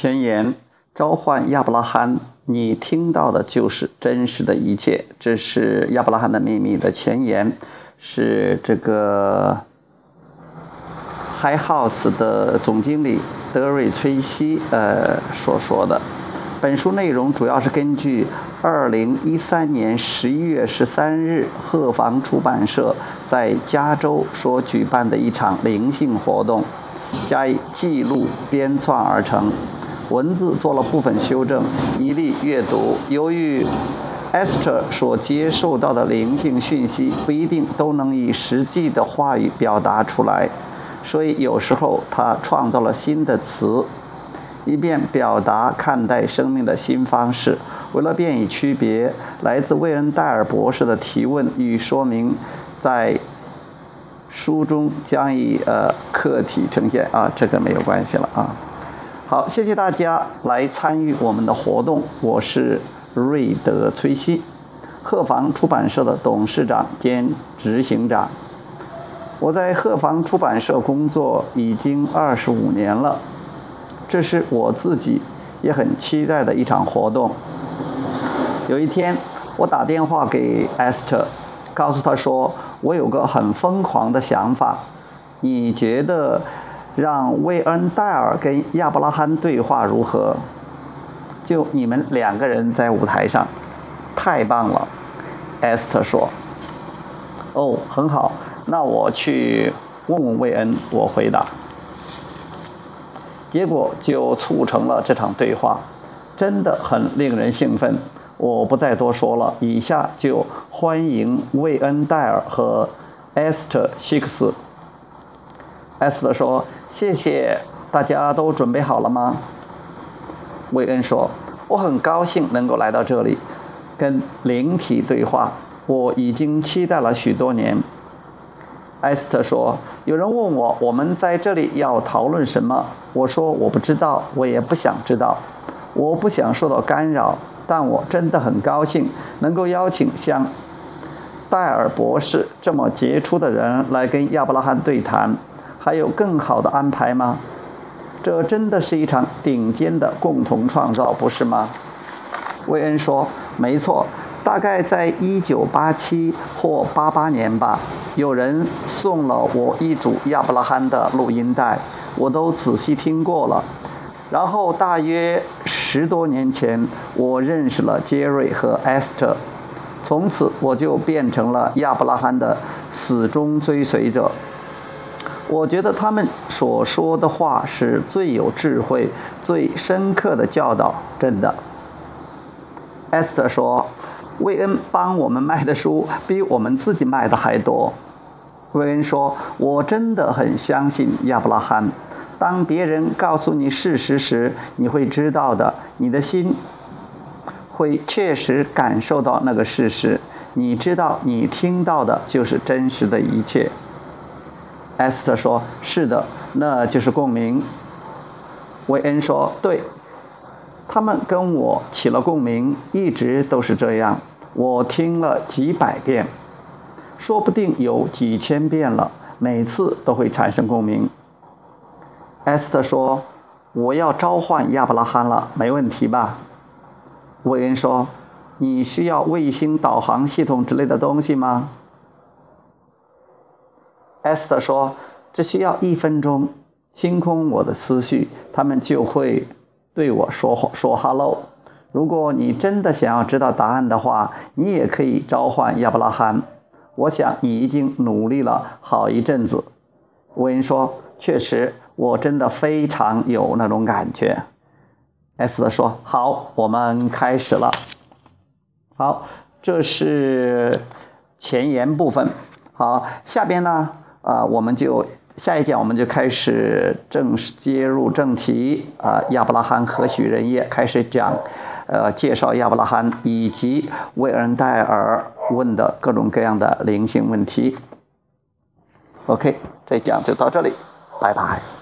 前言：召唤亚伯拉罕，你听到的就是真实的一切。这是《亚伯拉罕的秘密》的前言，是这个 High House 的总经理德瑞·崔西呃所说的。本书内容主要是根据2013年11月13日鹤房出版社在加州所举办的一场灵性活动加以记录编撰而成。文字做了部分修正，以利阅读。由于 Esther 所接受到的灵性讯息不一定都能以实际的话语表达出来，所以有时候他创造了新的词，以便表达看待生命的新方式。为了便于区别来自魏恩戴尔博士的提问与说明，在书中将以呃客体呈现啊，这个没有关系了啊。好，谢谢大家来参与我们的活动。我是瑞德·崔西，鹤房出版社的董事长兼执行长。我在鹤房出版社工作已经二十五年了，这是我自己也很期待的一场活动。有一天，我打电话给 Esther，告诉她说我有个很疯狂的想法，你觉得？让魏恩戴尔跟亚伯拉罕对话如何？就你们两个人在舞台上，太棒了，艾斯特说。哦，很好，那我去问问魏恩。我回答。结果就促成了这场对话，真的很令人兴奋。我不再多说了，以下就欢迎魏恩戴尔和艾斯特希克斯。艾斯特说。谢谢，大家都准备好了吗？韦恩说：“我很高兴能够来到这里，跟灵体对话。我已经期待了许多年。”艾斯特说：“有人问我，我们在这里要讨论什么？我说我不知道，我也不想知道。我不想受到干扰，但我真的很高兴能够邀请像戴尔博士这么杰出的人来跟亚伯拉罕对谈。”还有更好的安排吗？这真的是一场顶尖的共同创造，不是吗？韦恩说：“没错，大概在一九八七或八八年吧，有人送了我一组亚伯拉罕的录音带，我都仔细听过了。然后大约十多年前，我认识了杰瑞和艾斯特，从此我就变成了亚伯拉罕的死忠追随者。”我觉得他们所说的话是最有智慧、最深刻的教导，真的。艾斯特说：“魏恩帮我们卖的书比我们自己卖的还多。”魏恩说：“我真的很相信亚伯拉罕。当别人告诉你事实时，你会知道的，你的心会确实感受到那个事实。你知道，你听到的就是真实的一切。”艾斯特说：“是的，那就是共鸣。”韦恩说：“对，他们跟我起了共鸣，一直都是这样。我听了几百遍，说不定有几千遍了，每次都会产生共鸣。”艾斯特说：“我要召唤亚伯拉罕了，没问题吧？”韦恩说：“你需要卫星导航系统之类的东西吗？”艾斯特说：“只需要一分钟，清空我的思绪，他们就会对我说说 ‘hello’。如果你真的想要知道答案的话，你也可以召唤亚伯拉罕。我想你已经努力了好一阵子。”韦恩说：“确实，我真的非常有那种感觉。”艾斯特说：“好，我们开始了。好，这是前言部分。好，下边呢？”啊，我们就下一讲我们就开始正式接入正题啊，亚伯拉罕何许人也？开始讲，呃，介绍亚伯拉罕以及魏恩戴尔问的各种各样的灵性问题。OK，这讲就到这里，拜拜。